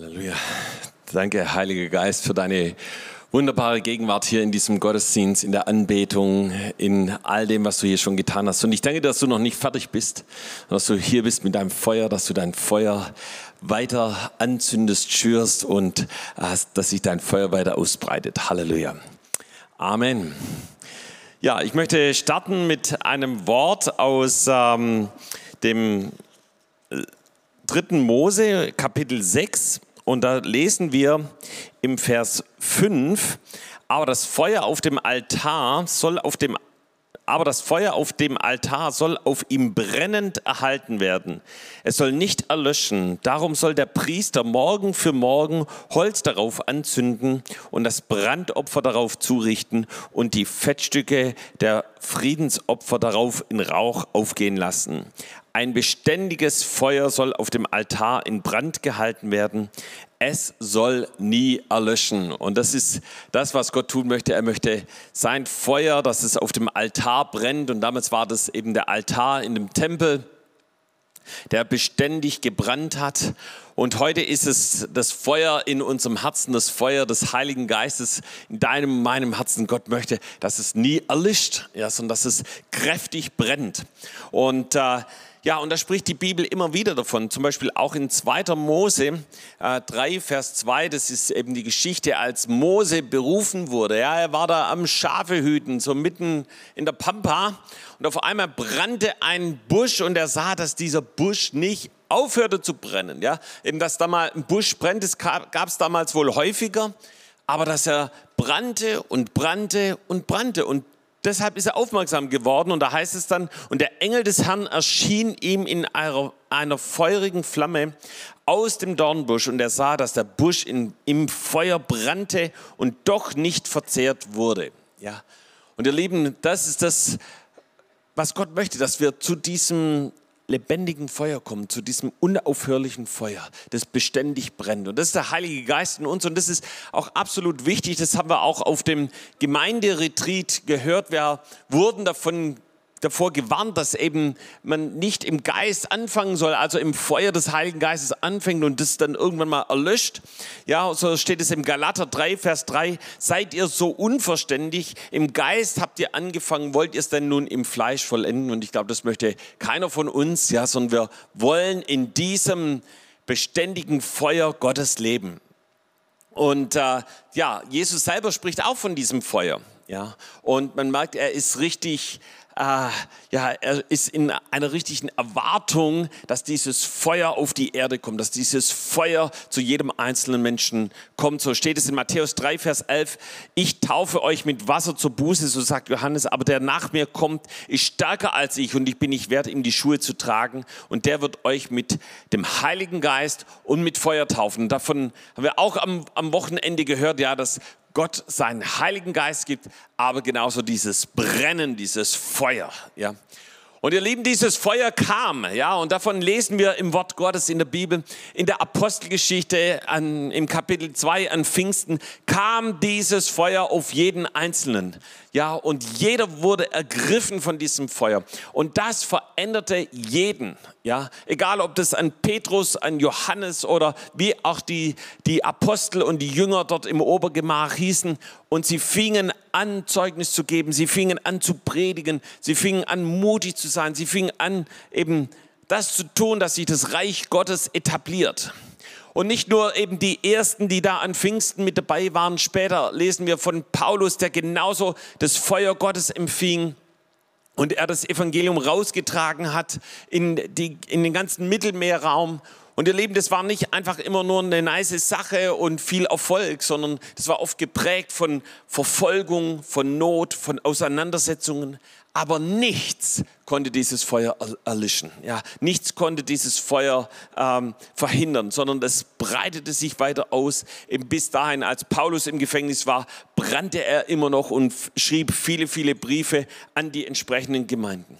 Halleluja. Danke, Heiliger Geist, für deine wunderbare Gegenwart hier in diesem Gottesdienst, in der Anbetung, in all dem, was du hier schon getan hast. Und ich danke, dass du noch nicht fertig bist, dass du hier bist mit deinem Feuer, dass du dein Feuer weiter anzündest, schürst und äh, dass sich dein Feuer weiter ausbreitet. Halleluja. Amen. Ja, ich möchte starten mit einem Wort aus ähm, dem dritten Mose, Kapitel 6. Und da lesen wir im Vers 5, aber das Feuer auf dem Altar soll auf dem aber das Feuer auf dem Altar soll auf ihm brennend erhalten werden. Es soll nicht erlöschen. Darum soll der Priester morgen für morgen Holz darauf anzünden und das Brandopfer darauf zurichten und die Fettstücke der Friedensopfer darauf in Rauch aufgehen lassen. Ein beständiges Feuer soll auf dem Altar in Brand gehalten werden. Es soll nie erlöschen. Und das ist das, was Gott tun möchte. Er möchte sein Feuer, dass es auf dem Altar brennt. Und damals war das eben der Altar in dem Tempel, der beständig gebrannt hat. Und heute ist es das Feuer in unserem Herzen, das Feuer des Heiligen Geistes in deinem, meinem Herzen. Gott möchte, dass es nie erlischt, ja, sondern dass es kräftig brennt. Und äh, ja, und da spricht die Bibel immer wieder davon, zum Beispiel auch in 2. Mose äh, 3, Vers 2, das ist eben die Geschichte, als Mose berufen wurde. Ja, er war da am Schafehüten, so mitten in der Pampa und auf einmal brannte ein Busch und er sah, dass dieser Busch nicht aufhörte zu brennen. Ja, eben, dass da mal ein Busch brennt, das gab es damals wohl häufiger, aber dass er brannte und brannte und brannte und deshalb ist er aufmerksam geworden und da heißt es dann, und der Engel des Herrn erschien ihm in einer, einer feurigen Flamme aus dem Dornbusch und er sah, dass der Busch in, im Feuer brannte und doch nicht verzehrt wurde. Ja. Und ihr Lieben, das ist das, was Gott möchte, dass wir zu diesem lebendigen Feuer kommen, zu diesem unaufhörlichen Feuer, das beständig brennt. Und das ist der Heilige Geist in uns und das ist auch absolut wichtig. Das haben wir auch auf dem Gemeinderetreat gehört. Wir wurden davon davor gewarnt, dass eben man nicht im Geist anfangen soll, also im Feuer des Heiligen Geistes anfängt und das dann irgendwann mal erlöscht. Ja, so steht es im Galater 3, Vers 3, seid ihr so unverständig, im Geist habt ihr angefangen, wollt ihr es denn nun im Fleisch vollenden? Und ich glaube, das möchte keiner von uns, ja, sondern wir wollen in diesem beständigen Feuer Gottes leben. Und äh, ja, Jesus selber spricht auch von diesem Feuer. Ja, und man merkt, er ist richtig äh, ja, er ist in einer richtigen Erwartung, dass dieses Feuer auf die Erde kommt, dass dieses Feuer zu jedem einzelnen Menschen kommt. So steht es in Matthäus 3, Vers 11. Ich taufe euch mit Wasser zur Buße, so sagt Johannes, aber der nach mir kommt, ist stärker als ich und ich bin nicht wert, ihm die Schuhe zu tragen. Und der wird euch mit dem Heiligen Geist und mit Feuer taufen. Davon haben wir auch am, am Wochenende gehört, ja, dass Gott seinen Heiligen Geist gibt, aber genauso dieses Brennen, dieses Feuer. Ja. Und ihr Lieben, dieses Feuer kam, ja, und davon lesen wir im Wort Gottes in der Bibel, in der Apostelgeschichte an, im Kapitel 2 an Pfingsten, kam dieses Feuer auf jeden Einzelnen. Ja, und jeder wurde ergriffen von diesem Feuer. Und das veränderte jeden. Ja, egal ob das an Petrus, an Johannes oder wie auch die, die Apostel und die Jünger dort im Obergemach hießen. Und sie fingen an, Zeugnis zu geben. Sie fingen an zu predigen. Sie fingen an, mutig zu sein. Sie fingen an, eben das zu tun, dass sich das Reich Gottes etabliert. Und nicht nur eben die ersten, die da an Pfingsten mit dabei waren. Später lesen wir von Paulus, der genauso das Feuer Gottes empfing und er das Evangelium rausgetragen hat in, die, in den ganzen Mittelmeerraum. Und ihr Leben, das war nicht einfach immer nur eine nice Sache und viel Erfolg, sondern das war oft geprägt von Verfolgung, von Not, von Auseinandersetzungen aber nichts konnte dieses Feuer erlischen. Ja, nichts konnte dieses Feuer ähm, verhindern, sondern es breitete sich weiter aus. Bis dahin, als Paulus im Gefängnis war, brannte er immer noch und schrieb viele, viele Briefe an die entsprechenden Gemeinden.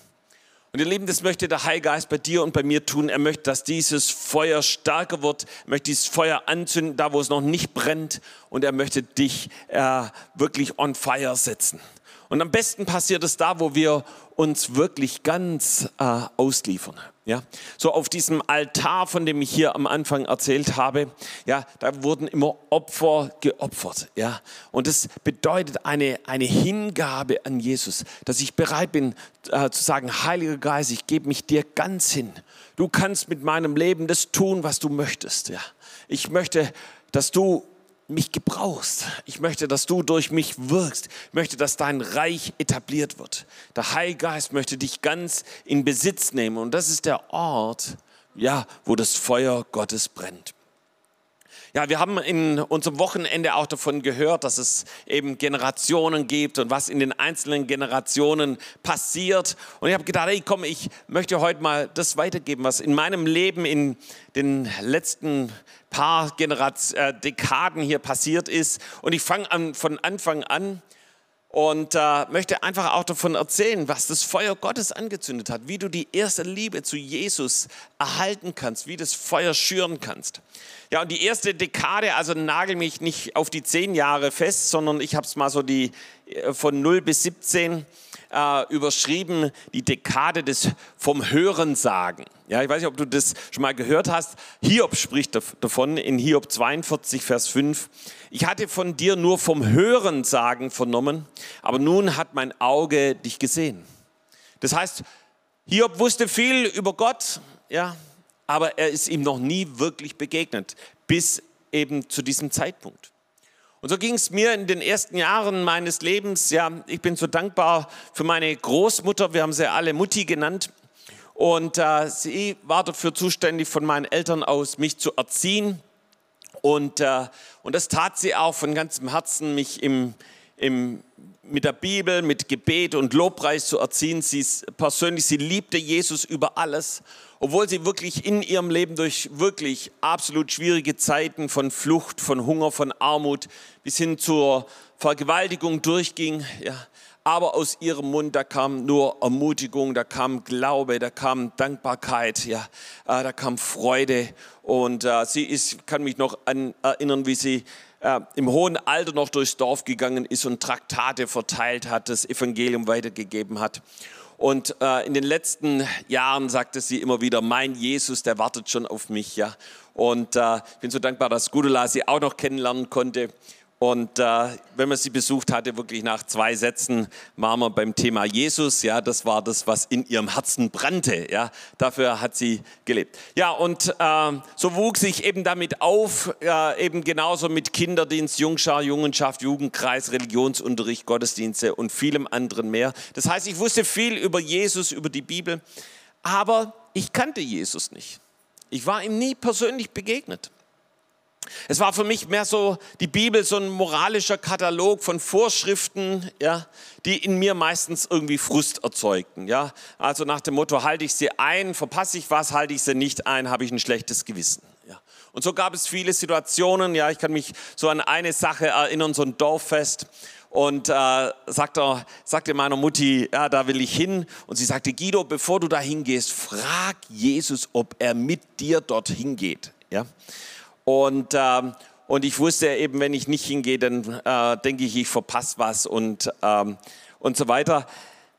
Und ihr Lieben, das möchte der Heilgeist bei dir und bei mir tun. Er möchte, dass dieses Feuer stärker wird. Er möchte dieses Feuer anzünden, da wo es noch nicht brennt. Und er möchte dich äh, wirklich on fire setzen. Und am besten passiert es da, wo wir uns wirklich ganz äh, ausliefern. Ja, so auf diesem Altar, von dem ich hier am Anfang erzählt habe, ja, da wurden immer Opfer geopfert, ja. Und das bedeutet eine, eine Hingabe an Jesus, dass ich bereit bin äh, zu sagen, Heiliger Geist, ich gebe mich dir ganz hin. Du kannst mit meinem Leben das tun, was du möchtest, ja. Ich möchte, dass du mich gebrauchst. Ich möchte, dass du durch mich wirkst. Ich möchte, dass dein Reich etabliert wird. Der Heilige Geist möchte dich ganz in Besitz nehmen. Und das ist der Ort, ja, wo das Feuer Gottes brennt. Ja, wir haben in unserem Wochenende auch davon gehört, dass es eben Generationen gibt und was in den einzelnen Generationen passiert. Und ich habe gedacht, hey, komm, ich möchte heute mal das weitergeben, was in meinem Leben in den letzten paar Generat äh, Dekaden hier passiert ist. Und ich fange an, von Anfang an und äh, möchte einfach auch davon erzählen, was das Feuer Gottes angezündet hat, wie du die erste Liebe zu Jesus erhalten kannst, wie das Feuer schüren kannst. Ja, und die erste Dekade, also nagel mich nicht auf die zehn Jahre fest, sondern ich habe es mal so die äh, von 0 bis 17 äh, überschrieben, die Dekade des vom Hörensagen. Ja, ich weiß nicht, ob du das schon mal gehört hast. Hiob spricht davon in Hiob 42, Vers 5. Ich hatte von dir nur vom Hörensagen vernommen, aber nun hat mein Auge dich gesehen. Das heißt, Hiob wusste viel über Gott, ja, aber er ist ihm noch nie wirklich begegnet, bis eben zu diesem Zeitpunkt. Und so ging es mir in den ersten Jahren meines Lebens. Ja, ich bin so dankbar für meine Großmutter. Wir haben sie alle Mutti genannt. Und äh, sie war dafür zuständig, von meinen Eltern aus mich zu erziehen. Und, äh, und das tat sie auch von ganzem Herzen, mich im, im, mit der Bibel, mit Gebet und Lobpreis zu erziehen. Sie persönlich, sie liebte Jesus über alles obwohl sie wirklich in ihrem Leben durch wirklich absolut schwierige Zeiten von Flucht, von Hunger, von Armut bis hin zur Vergewaltigung durchging. Ja. Aber aus ihrem Mund, da kam nur Ermutigung, da kam Glaube, da kam Dankbarkeit, ja, äh, da kam Freude. Und äh, sie ist, kann mich noch an, erinnern, wie sie äh, im hohen Alter noch durchs Dorf gegangen ist und Traktate verteilt hat, das Evangelium weitergegeben hat. Und äh, in den letzten Jahren sagte sie immer wieder, mein Jesus, der wartet schon auf mich. Ja. Und äh, ich bin so dankbar, dass Gudula sie auch noch kennenlernen konnte. Und äh, wenn man sie besucht hatte, wirklich nach zwei Sätzen waren wir beim Thema Jesus. Ja, das war das, was in ihrem Herzen brannte. Ja, dafür hat sie gelebt. Ja, und äh, so wuchs ich eben damit auf, äh, eben genauso mit Kinderdienst, Jungschar, Jungenschaft, Jugendkreis, Religionsunterricht, Gottesdienste und vielem anderen mehr. Das heißt, ich wusste viel über Jesus, über die Bibel, aber ich kannte Jesus nicht. Ich war ihm nie persönlich begegnet. Es war für mich mehr so die Bibel, so ein moralischer Katalog von Vorschriften, ja, die in mir meistens irgendwie Frust erzeugten. Ja. Also nach dem Motto, halte ich sie ein, verpasse ich was, halte ich sie nicht ein, habe ich ein schlechtes Gewissen. Ja. Und so gab es viele Situationen, ja, ich kann mich so an eine Sache erinnern, so ein Dorffest. Und äh, sagte, sagte meiner Mutti, ja, da will ich hin. Und sie sagte, Guido, bevor du da hingehst, frag Jesus, ob er mit dir dorthin geht. Ja. Und, ähm, und ich wusste eben, wenn ich nicht hingehe, dann äh, denke ich, ich verpasse was und, ähm, und so weiter.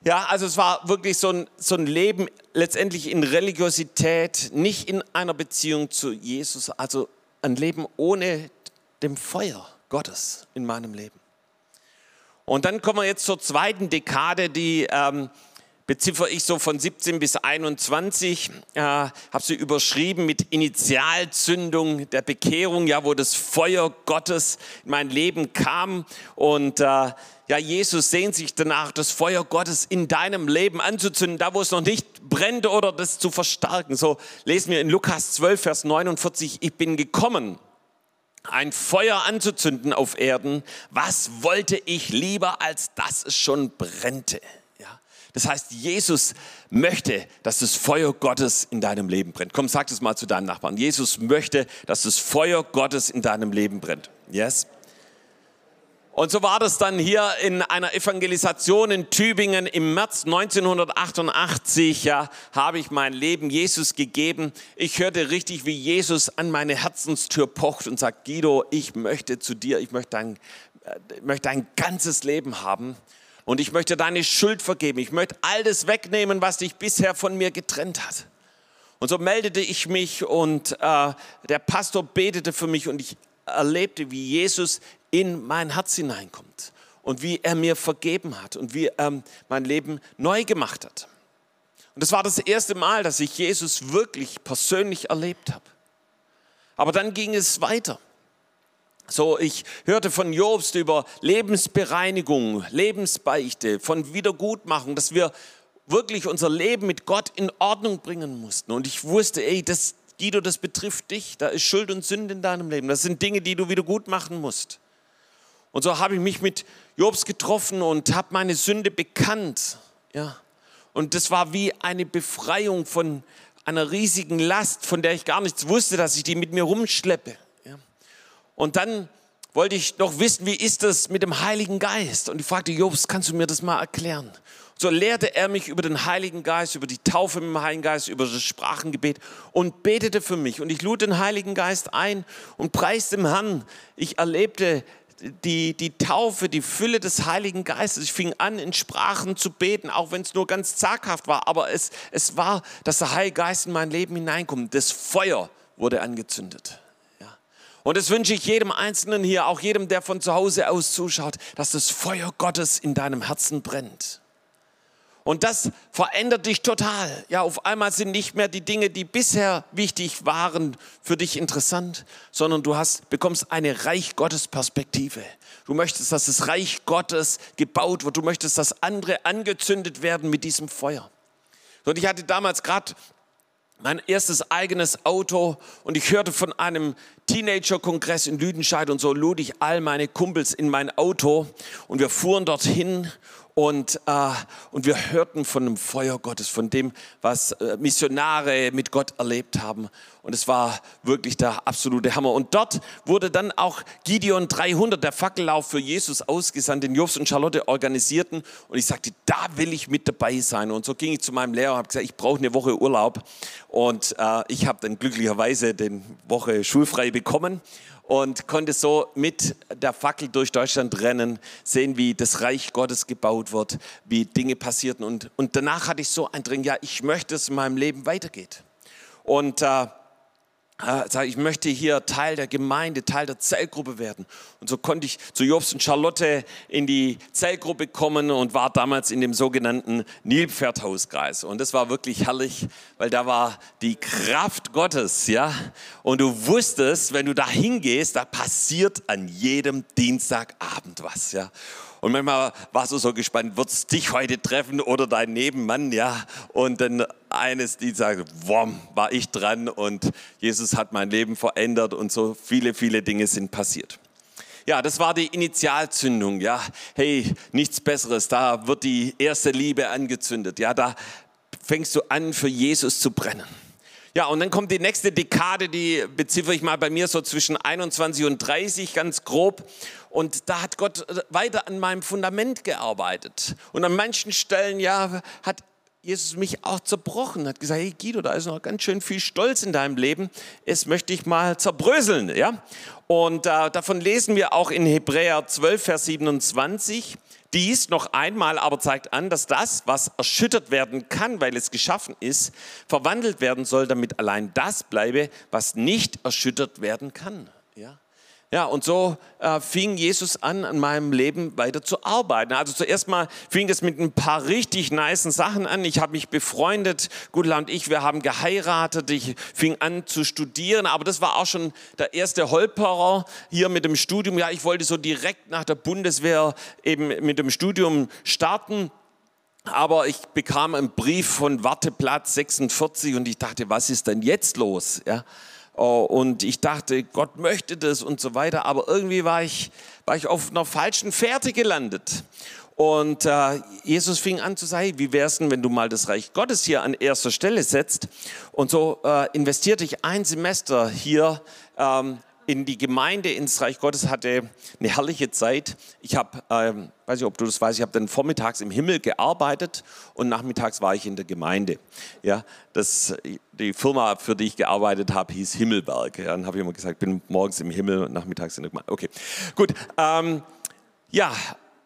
Ja, also es war wirklich so ein, so ein Leben letztendlich in Religiosität, nicht in einer Beziehung zu Jesus, also ein Leben ohne dem Feuer Gottes in meinem Leben. Und dann kommen wir jetzt zur zweiten Dekade, die ähm, beziffere ich so von 17 bis 21, äh, habe sie überschrieben mit Initialzündung der Bekehrung, ja, wo das Feuer Gottes in mein Leben kam und äh, ja, Jesus sehnt sich danach, das Feuer Gottes in deinem Leben anzuzünden, da wo es noch nicht brennt oder das zu verstärken. So lesen wir in Lukas 12, Vers 49, ich bin gekommen, ein Feuer anzuzünden auf Erden. Was wollte ich lieber, als dass es schon brennte? Das heißt, Jesus möchte, dass das Feuer Gottes in deinem Leben brennt. Komm, sag das mal zu deinem Nachbarn. Jesus möchte, dass das Feuer Gottes in deinem Leben brennt. Yes? Und so war das dann hier in einer Evangelisation in Tübingen im März 1988. Ja, habe ich mein Leben Jesus gegeben. Ich hörte richtig, wie Jesus an meine Herzenstür pocht und sagt, Guido, ich möchte zu dir, ich möchte dein, äh, möchte ein ganzes Leben haben. Und ich möchte deine Schuld vergeben. Ich möchte all das wegnehmen, was dich bisher von mir getrennt hat. Und so meldete ich mich und äh, der Pastor betete für mich und ich erlebte, wie Jesus in mein Herz hineinkommt und wie er mir vergeben hat und wie er mein Leben neu gemacht hat. Und das war das erste Mal, dass ich Jesus wirklich persönlich erlebt habe. Aber dann ging es weiter. So, ich hörte von Jobst über Lebensbereinigung, Lebensbeichte, von Wiedergutmachung, dass wir wirklich unser Leben mit Gott in Ordnung bringen mussten. Und ich wusste, ey, das, Guido, das betrifft dich. Da ist Schuld und Sünde in deinem Leben. Das sind Dinge, die du wieder gut machen musst. Und so habe ich mich mit Jobs getroffen und habe meine Sünde bekannt. Ja. Und das war wie eine Befreiung von einer riesigen Last, von der ich gar nichts wusste, dass ich die mit mir rumschleppe. Und dann wollte ich noch wissen, wie ist das mit dem Heiligen Geist? Und ich fragte Jobs, kannst du mir das mal erklären? So lehrte er mich über den Heiligen Geist, über die Taufe mit dem Heiligen Geist, über das Sprachengebet und betete für mich. Und ich lud den Heiligen Geist ein und preiste dem Herrn. Ich erlebte die, die Taufe, die Fülle des Heiligen Geistes. Ich fing an, in Sprachen zu beten, auch wenn es nur ganz zaghaft war. Aber es, es war, dass der Heilige Geist in mein Leben hineinkommt. Das Feuer wurde angezündet. Und das wünsche ich jedem Einzelnen hier, auch jedem, der von zu Hause aus zuschaut, dass das Feuer Gottes in deinem Herzen brennt. Und das verändert dich total. Ja, auf einmal sind nicht mehr die Dinge, die bisher wichtig waren, für dich interessant, sondern du hast, bekommst eine Reich Gottes Perspektive. Du möchtest, dass das Reich Gottes gebaut wird. Du möchtest, dass andere angezündet werden mit diesem Feuer. Und ich hatte damals gerade mein erstes eigenes Auto und ich hörte von einem Teenager-Kongress in Lüdenscheid und so lud ich all meine Kumpels in mein Auto und wir fuhren dorthin und, äh, und wir hörten von dem Feuer Gottes, von dem, was äh, Missionare mit Gott erlebt haben. Und es war wirklich der absolute Hammer. Und dort wurde dann auch Gideon 300, der Fackellauf für Jesus ausgesandt, den Jobs und Charlotte organisierten. Und ich sagte, da will ich mit dabei sein. Und so ging ich zu meinem Lehrer und habe gesagt, ich brauche eine Woche Urlaub. Und äh, ich habe dann glücklicherweise den Woche schulfrei bekommen und konnte so mit der Fackel durch Deutschland rennen, sehen, wie das Reich Gottes gebaut wird, wie Dinge passierten. Und, und danach hatte ich so ein Dring, ja, ich möchte, dass es in meinem Leben weitergeht. Und äh, äh, ich möchte hier Teil der Gemeinde, Teil der Zellgruppe werden. Und so konnte ich zu Jobs und Charlotte in die Zellgruppe kommen und war damals in dem sogenannten Nilpferdhauskreis. Und das war wirklich herrlich, weil da war die Kraft Gottes, ja. Und du wusstest, wenn du da hingehst, da passiert an jedem Dienstagabend was, ja. Und manchmal warst du so gespannt, wird es dich heute treffen oder dein Nebenmann, ja? Und dann eines, die sagt, wom, war ich dran und Jesus hat mein Leben verändert und so viele, viele Dinge sind passiert. Ja, das war die Initialzündung, ja. Hey, nichts Besseres, da wird die erste Liebe angezündet, ja, da fängst du an, für Jesus zu brennen. Ja, und dann kommt die nächste Dekade, die beziffere ich mal bei mir so zwischen 21 und 30, ganz grob. Und da hat Gott weiter an meinem Fundament gearbeitet. Und an manchen Stellen, ja, hat Jesus mich auch zerbrochen, hat gesagt, hey Guido, da ist noch ganz schön viel Stolz in deinem Leben, es möchte ich mal zerbröseln. Ja? Und äh, davon lesen wir auch in Hebräer 12, Vers 27. Dies noch einmal aber zeigt an, dass das, was erschüttert werden kann, weil es geschaffen ist, verwandelt werden soll, damit allein das bleibe, was nicht erschüttert werden kann. Ja? Ja, und so äh, fing Jesus an, an meinem Leben weiter zu arbeiten. Also zuerst mal fing es mit ein paar richtig niceen Sachen an. Ich habe mich befreundet, Gudla und ich, wir haben geheiratet. Ich fing an zu studieren, aber das war auch schon der erste Holperer hier mit dem Studium. Ja, ich wollte so direkt nach der Bundeswehr eben mit dem Studium starten. Aber ich bekam einen Brief von Warteplatz 46 und ich dachte, was ist denn jetzt los? Ja, Oh, und ich dachte, Gott möchte das und so weiter, aber irgendwie war ich, war ich auf einer falschen Fährte gelandet. Und äh, Jesus fing an zu sagen, wie wär's denn, wenn du mal das Reich Gottes hier an erster Stelle setzt? Und so äh, investierte ich ein Semester hier ähm, in die Gemeinde, ins Reich Gottes, hatte eine herrliche Zeit. Ich habe, ähm, weiß nicht, ob du das weißt, ich habe dann vormittags im Himmel gearbeitet und nachmittags war ich in der Gemeinde. Ja, das, die Firma, für die ich gearbeitet habe, hieß Himmelberg. Ja, dann habe ich immer gesagt, ich bin morgens im Himmel und nachmittags in der Gemeinde. Okay, gut. Ähm, ja,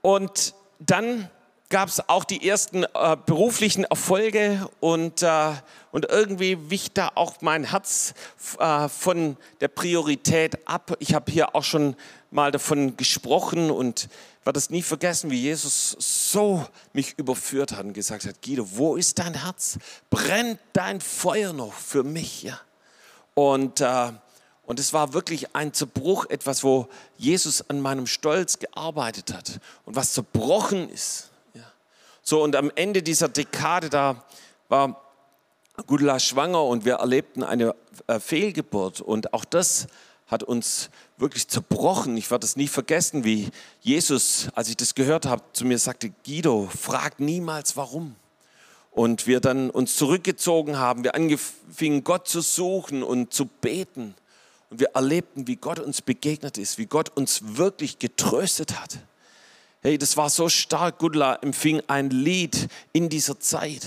und dann gab es auch die ersten äh, beruflichen Erfolge und, äh, und irgendwie wich da auch mein Herz äh, von der Priorität ab. Ich habe hier auch schon mal davon gesprochen und werde es nie vergessen, wie Jesus so mich überführt hat und gesagt hat, Guido, wo ist dein Herz? Brennt dein Feuer noch für mich? Ja? Und, äh, und es war wirklich ein Zerbruch, etwas, wo Jesus an meinem Stolz gearbeitet hat und was zerbrochen ist. So, und am Ende dieser Dekade, da war Gudula schwanger und wir erlebten eine äh, Fehlgeburt. Und auch das hat uns wirklich zerbrochen. Ich werde es nie vergessen, wie Jesus, als ich das gehört habe, zu mir sagte, Guido, frag niemals warum. Und wir dann uns zurückgezogen haben, wir angefangen, Gott zu suchen und zu beten. Und wir erlebten, wie Gott uns begegnet ist, wie Gott uns wirklich getröstet hat. Hey, das war so stark. Gudla empfing ein Lied in dieser Zeit.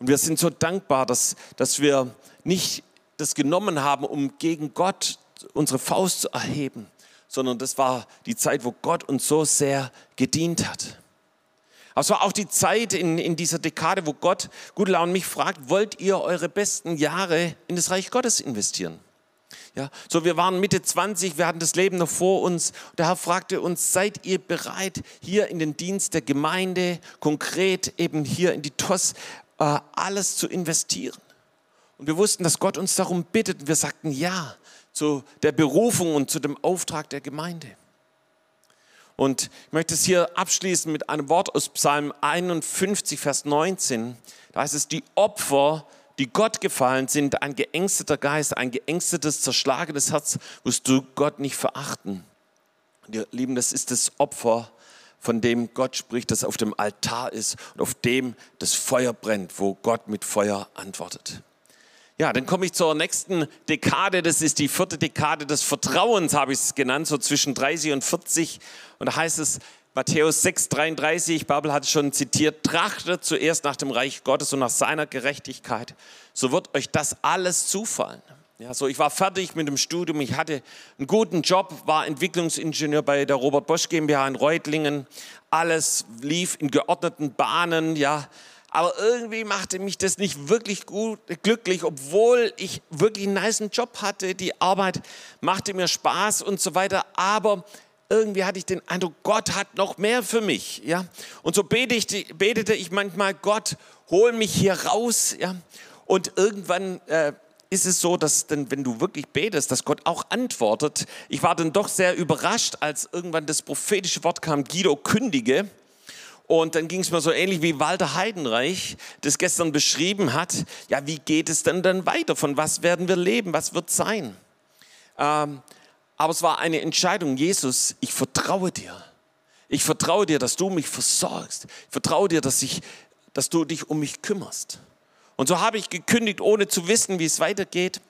Und wir sind so dankbar, dass, dass wir nicht das genommen haben, um gegen Gott unsere Faust zu erheben, sondern das war die Zeit, wo Gott uns so sehr gedient hat. Aber es war auch die Zeit in, in dieser Dekade, wo Gott Gudela und mich fragt, wollt ihr eure besten Jahre in das Reich Gottes investieren? Ja, so wir waren Mitte 20, wir hatten das Leben noch vor uns. Der Herr fragte uns, seid ihr bereit, hier in den Dienst der Gemeinde, konkret eben hier in die TOS, äh, alles zu investieren? Und wir wussten, dass Gott uns darum bittet. Und wir sagten ja zu der Berufung und zu dem Auftrag der Gemeinde. Und ich möchte es hier abschließen mit einem Wort aus Psalm 51, Vers 19. Da heißt es, die Opfer, die Gott gefallen sind, ein geängsteter Geist, ein geängstetes, zerschlagenes Herz, wirst du Gott nicht verachten. Ihr Lieben, das ist das Opfer, von dem Gott spricht, das auf dem Altar ist und auf dem das Feuer brennt, wo Gott mit Feuer antwortet. Ja, dann komme ich zur nächsten Dekade. Das ist die vierte Dekade des Vertrauens, habe ich es genannt, so zwischen 30 und 40. Und da heißt es, Matthäus 6, 33, Babel hat es schon zitiert, trachtet zuerst nach dem Reich Gottes und nach seiner Gerechtigkeit, so wird euch das alles zufallen. Ja, so ich war fertig mit dem Studium, ich hatte einen guten Job, war Entwicklungsingenieur bei der Robert Bosch GmbH in Reutlingen. Alles lief in geordneten Bahnen, ja aber irgendwie machte mich das nicht wirklich gut, glücklich, obwohl ich wirklich einen nice Job hatte. Die Arbeit machte mir Spaß und so weiter. Aber irgendwie hatte ich den Eindruck, Gott hat noch mehr für mich. Ja? Und so betete ich, manchmal, Gott, hol mich hier raus. Ja? Und irgendwann äh, ist es so, dass dann, wenn du wirklich betest, dass Gott auch antwortet. Ich war dann doch sehr überrascht, als irgendwann das prophetische Wort kam, Guido, kündige. Und dann ging es mir so ähnlich wie Walter Heidenreich das gestern beschrieben hat. Ja, wie geht es denn dann weiter? Von was werden wir leben? Was wird sein? Ähm, aber es war eine Entscheidung. Jesus, ich vertraue dir. Ich vertraue dir, dass du mich versorgst. Ich vertraue dir, dass, ich, dass du dich um mich kümmerst. Und so habe ich gekündigt, ohne zu wissen, wie es weitergeht.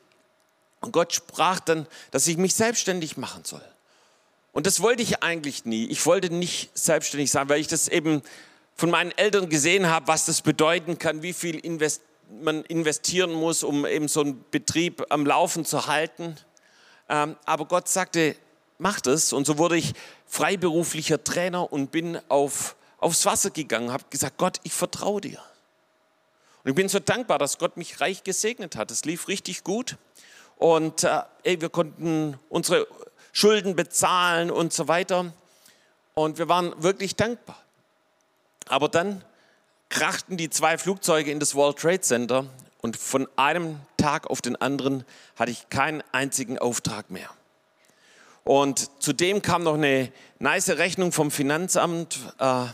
Und Gott sprach dann, dass ich mich selbstständig machen soll. Und das wollte ich eigentlich nie. Ich wollte nicht selbstständig sein, weil ich das eben von meinen Eltern gesehen habe, was das bedeuten kann, wie viel invest man investieren muss, um eben so einen Betrieb am Laufen zu halten. Ähm, aber Gott sagte, mach das. Und so wurde ich freiberuflicher Trainer und bin auf, aufs Wasser gegangen, habe gesagt, Gott, ich vertraue dir. Und ich bin so dankbar, dass Gott mich reich gesegnet hat. Es lief richtig gut. Und äh, ey, wir konnten unsere Schulden bezahlen und so weiter. Und wir waren wirklich dankbar. Aber dann krachten die zwei Flugzeuge in das World Trade Center und von einem Tag auf den anderen hatte ich keinen einzigen Auftrag mehr. Und zudem kam noch eine nice Rechnung vom Finanzamt äh,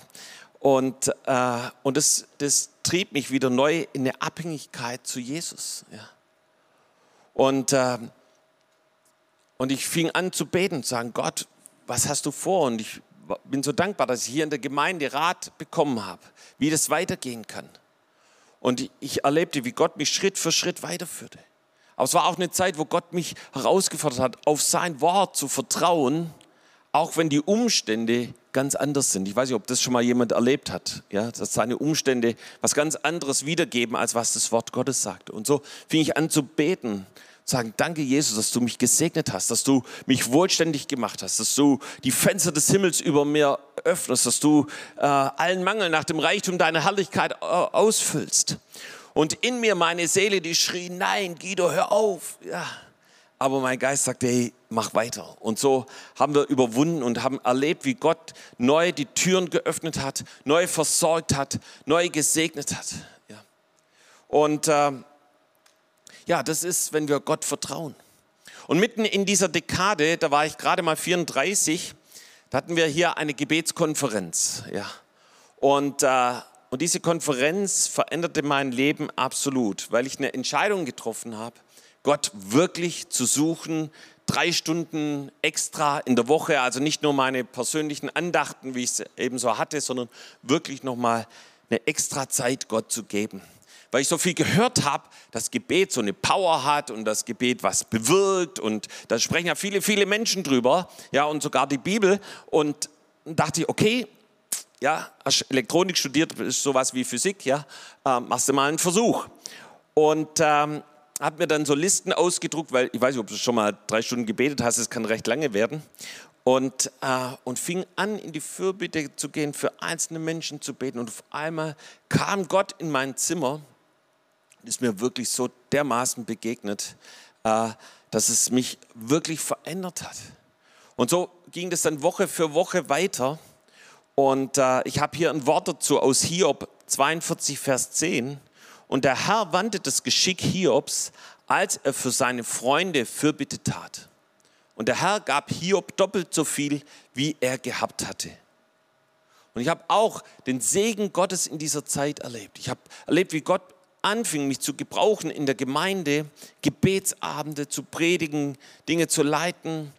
und, äh, und das, das trieb mich wieder neu in eine Abhängigkeit zu Jesus. Ja. Und äh, und ich fing an zu beten, zu sagen, Gott, was hast du vor? Und ich bin so dankbar, dass ich hier in der Gemeinde Rat bekommen habe, wie das weitergehen kann. Und ich erlebte, wie Gott mich Schritt für Schritt weiterführte. Aber es war auch eine Zeit, wo Gott mich herausgefordert hat, auf sein Wort zu vertrauen, auch wenn die Umstände ganz anders sind. Ich weiß nicht, ob das schon mal jemand erlebt hat, ja, dass seine Umstände was ganz anderes wiedergeben, als was das Wort Gottes sagt. Und so fing ich an zu beten Sagen, danke Jesus, dass du mich gesegnet hast, dass du mich wohlständig gemacht hast, dass du die Fenster des Himmels über mir öffnest, dass du äh, allen Mangel nach dem Reichtum deiner Herrlichkeit äh, ausfüllst. Und in mir meine Seele, die schrie, nein, Guido, hör auf. Ja. Aber mein Geist sagte, hey, mach weiter. Und so haben wir überwunden und haben erlebt, wie Gott neu die Türen geöffnet hat, neu versorgt hat, neu gesegnet hat. Ja. Und äh, ja, das ist, wenn wir Gott vertrauen. Und mitten in dieser Dekade, da war ich gerade mal 34, da hatten wir hier eine Gebetskonferenz. Ja. Und, äh, und diese Konferenz veränderte mein Leben absolut, weil ich eine Entscheidung getroffen habe, Gott wirklich zu suchen, drei Stunden extra in der Woche, also nicht nur meine persönlichen Andachten, wie ich es eben so hatte, sondern wirklich nochmal eine extra Zeit Gott zu geben weil ich so viel gehört habe, dass Gebet so eine Power hat und das Gebet was bewirkt und da sprechen ja viele, viele Menschen drüber, ja, und sogar die Bibel und dachte ich, okay, ja, hast Elektronik studiert, ist sowas wie Physik, ja, äh, machst du mal einen Versuch. Und ähm, habe mir dann so Listen ausgedruckt, weil ich weiß nicht, ob du schon mal drei Stunden gebetet hast, es kann recht lange werden. Und, äh, und fing an, in die Fürbitte zu gehen, für einzelne Menschen zu beten. Und auf einmal kam Gott in mein Zimmer ist mir wirklich so dermaßen begegnet, äh, dass es mich wirklich verändert hat. Und so ging das dann Woche für Woche weiter. Und äh, ich habe hier ein Wort dazu aus Hiob 42, Vers 10. Und der Herr wandte das Geschick Hiobs, als er für seine Freunde Fürbitte tat. Und der Herr gab Hiob doppelt so viel, wie er gehabt hatte. Und ich habe auch den Segen Gottes in dieser Zeit erlebt. Ich habe erlebt, wie Gott anfing, mich zu gebrauchen in der Gemeinde, Gebetsabende zu predigen, Dinge zu leiten.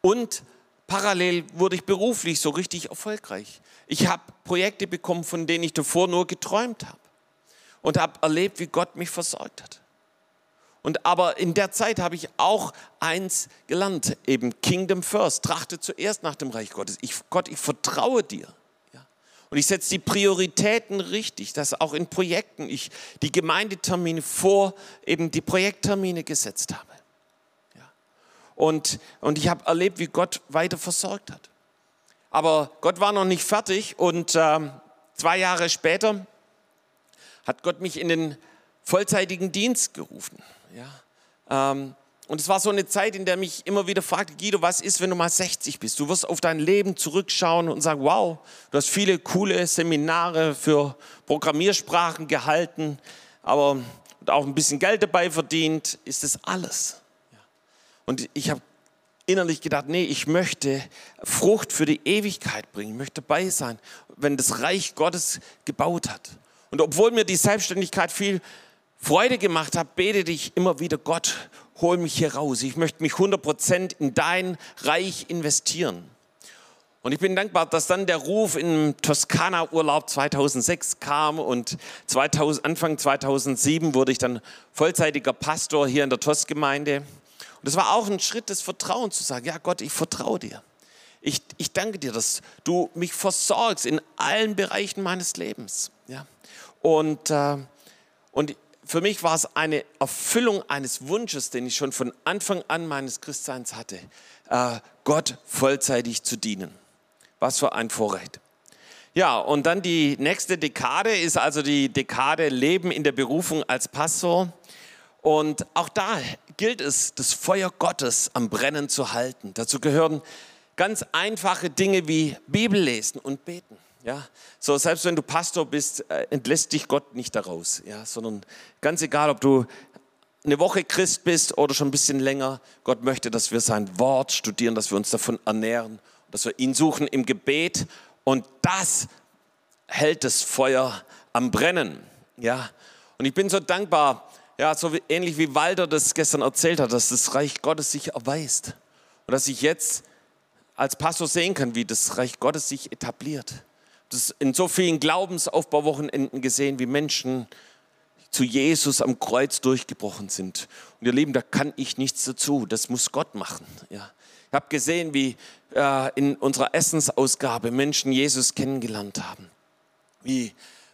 Und parallel wurde ich beruflich so richtig erfolgreich. Ich habe Projekte bekommen, von denen ich davor nur geträumt habe. Und habe erlebt, wie Gott mich versorgt hat. Und aber in der Zeit habe ich auch eins gelernt, eben Kingdom First. Trachte zuerst nach dem Reich Gottes. Ich, Gott, ich vertraue dir. Und ich setze die Prioritäten richtig, dass auch in Projekten ich die Gemeindetermine vor eben die Projekttermine gesetzt habe. Ja. Und, und ich habe erlebt, wie Gott weiter versorgt hat. Aber Gott war noch nicht fertig und äh, zwei Jahre später hat Gott mich in den vollzeitigen Dienst gerufen. Ja. Ähm, und es war so eine Zeit, in der mich immer wieder fragte, Guido, was ist, wenn du mal 60 bist? Du wirst auf dein Leben zurückschauen und sagen, wow, du hast viele coole Seminare für Programmiersprachen gehalten, aber auch ein bisschen Geld dabei verdient. Ist das alles? Und ich habe innerlich gedacht, nee, ich möchte Frucht für die Ewigkeit bringen, ich möchte dabei sein, wenn das Reich Gottes gebaut hat. Und obwohl mir die Selbstständigkeit viel Freude gemacht hat, bete ich immer wieder, Gott, hol mich hier raus. Ich möchte mich 100% in dein Reich investieren. Und ich bin dankbar, dass dann der Ruf im Toskana-Urlaub 2006 kam und 2000, Anfang 2007 wurde ich dann vollzeitiger Pastor hier in der TOS-Gemeinde. Und es war auch ein Schritt des Vertrauens zu sagen, ja Gott, ich vertraue dir. Ich, ich danke dir, dass du mich versorgst in allen Bereichen meines Lebens. Ja? Und, äh, und für mich war es eine Erfüllung eines Wunsches, den ich schon von Anfang an meines Christseins hatte, äh, Gott vollzeitig zu dienen. Was für ein Vorrecht. Ja, und dann die nächste Dekade ist also die Dekade Leben in der Berufung als Pastor. Und auch da gilt es, das Feuer Gottes am Brennen zu halten. Dazu gehören ganz einfache Dinge wie Bibel lesen und beten. Ja, so selbst wenn du Pastor bist, äh, entlässt dich Gott nicht daraus, ja, sondern ganz egal, ob du eine Woche Christ bist oder schon ein bisschen länger, Gott möchte, dass wir sein Wort studieren, dass wir uns davon ernähren, dass wir ihn suchen im Gebet und das hält das Feuer am Brennen, ja. Und ich bin so dankbar, ja, so wie, ähnlich wie Walter das gestern erzählt hat, dass das Reich Gottes sich erweist und dass ich jetzt als Pastor sehen kann, wie das Reich Gottes sich etabliert das in so vielen Glaubensaufbauwochenenden gesehen, wie Menschen zu Jesus am Kreuz durchgebrochen sind. Und ihr Lieben, da kann ich nichts dazu. Das muss Gott machen. Ja. Ich habe gesehen, wie äh, in unserer Essensausgabe Menschen Jesus kennengelernt haben. Wie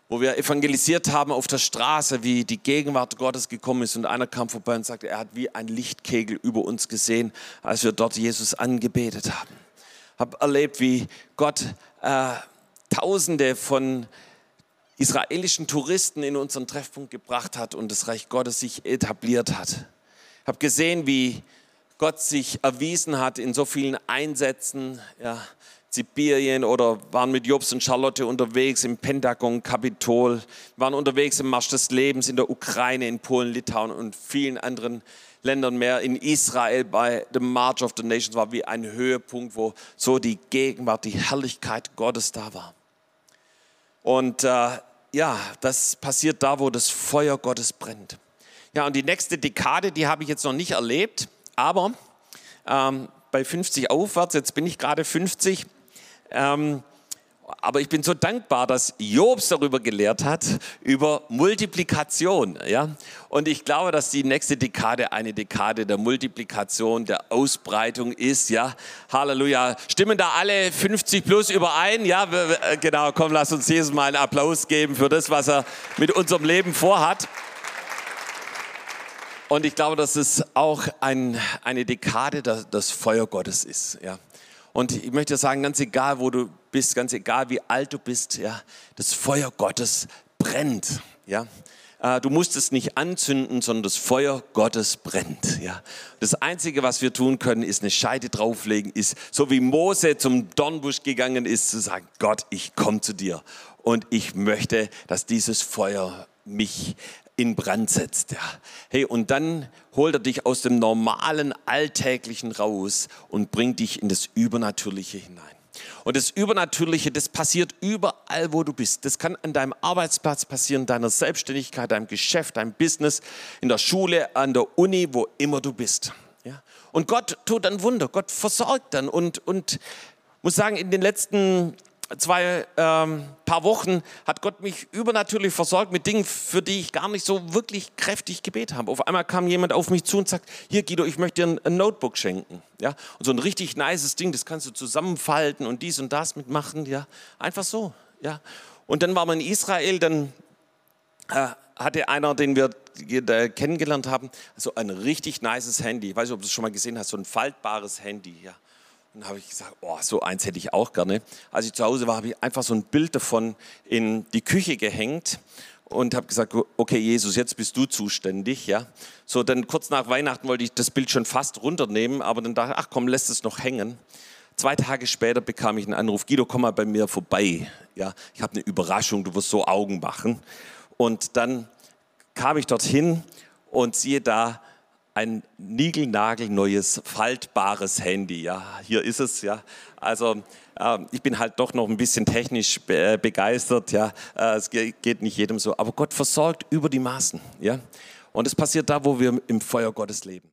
wo wir evangelisiert haben auf der Straße, wie die Gegenwart Gottes gekommen ist und einer kam vorbei und sagte, er hat wie ein Lichtkegel über uns gesehen, als wir dort Jesus angebetet haben. Habe erlebt, wie Gott äh, Tausende von israelischen Touristen in unseren Treffpunkt gebracht hat und das Reich Gottes sich etabliert hat. Habe gesehen, wie Gott sich erwiesen hat in so vielen Einsätzen, ja, Sibirien oder waren mit Jobs und Charlotte unterwegs im Pentagon, Kapitol, waren unterwegs im Marsch des Lebens in der Ukraine, in Polen, Litauen und vielen anderen Ländern mehr. In Israel bei The March of the Nations war wie ein Höhepunkt, wo so die Gegenwart, die Herrlichkeit Gottes da war. Und äh, ja, das passiert da, wo das Feuer Gottes brennt. Ja, und die nächste Dekade, die habe ich jetzt noch nicht erlebt, aber ähm, bei 50 aufwärts, jetzt bin ich gerade 50, ähm, aber ich bin so dankbar, dass Jobs darüber gelehrt hat, über Multiplikation. Ja? Und ich glaube, dass die nächste Dekade eine Dekade der Multiplikation, der Ausbreitung ist. Ja? Halleluja. Stimmen da alle 50 plus überein? Ja, äh, genau. Komm, lass uns Jesus mal einen Applaus geben für das, was er mit unserem Leben vorhat. Und ich glaube, dass es auch ein, eine Dekade des Feuer Gottes ist. Ja? Und ich möchte sagen, ganz egal, wo du bist, ganz egal, wie alt du bist, ja, das Feuer Gottes brennt. Ja. Äh, du musst es nicht anzünden, sondern das Feuer Gottes brennt. Ja. Das Einzige, was wir tun können, ist eine Scheide drauflegen, ist so wie Mose zum Dornbusch gegangen ist, zu sagen, Gott, ich komme zu dir und ich möchte, dass dieses Feuer mich in Brand setzt. Ja. Hey, und dann holt er dich aus dem normalen Alltäglichen raus und bringt dich in das Übernatürliche hinein. Und das Übernatürliche, das passiert überall, wo du bist. Das kann an deinem Arbeitsplatz passieren, deiner Selbstständigkeit, deinem Geschäft, deinem Business, in der Schule, an der Uni, wo immer du bist. Ja? Und Gott tut dann Wunder. Gott versorgt dann. Und, und muss sagen, in den letzten zwei ähm, paar Wochen hat Gott mich übernatürlich versorgt mit Dingen, für die ich gar nicht so wirklich kräftig gebet habe. Auf einmal kam jemand auf mich zu und sagt, hier Guido, ich möchte dir ein, ein Notebook schenken. Ja? Und so ein richtig nices Ding, das kannst du zusammenfalten und dies und das mitmachen. Ja? Einfach so. Ja? Und dann waren wir in Israel, dann äh, hatte einer, den wir kennengelernt haben, so ein richtig nices Handy. Ich weiß nicht, ob du es schon mal gesehen hast, so ein faltbares Handy. Ja? Und habe ich gesagt, oh, so eins hätte ich auch gerne. Als ich zu Hause war, habe ich einfach so ein Bild davon in die Küche gehängt und habe gesagt, okay Jesus, jetzt bist du zuständig, ja. So dann kurz nach Weihnachten wollte ich das Bild schon fast runternehmen, aber dann dachte ich, ach komm, lässt es noch hängen. Zwei Tage später bekam ich einen Anruf, Guido, komm mal bei mir vorbei, ja. Ich habe eine Überraschung, du wirst so Augen machen. Und dann kam ich dorthin und siehe da, ein niegelnagelneues, faltbares Handy. Ja, hier ist es. Ja, also äh, ich bin halt doch noch ein bisschen technisch be begeistert. Ja, äh, es geht nicht jedem so. Aber Gott versorgt über die Maßen. Ja, und es passiert da, wo wir im Feuer Gottes leben.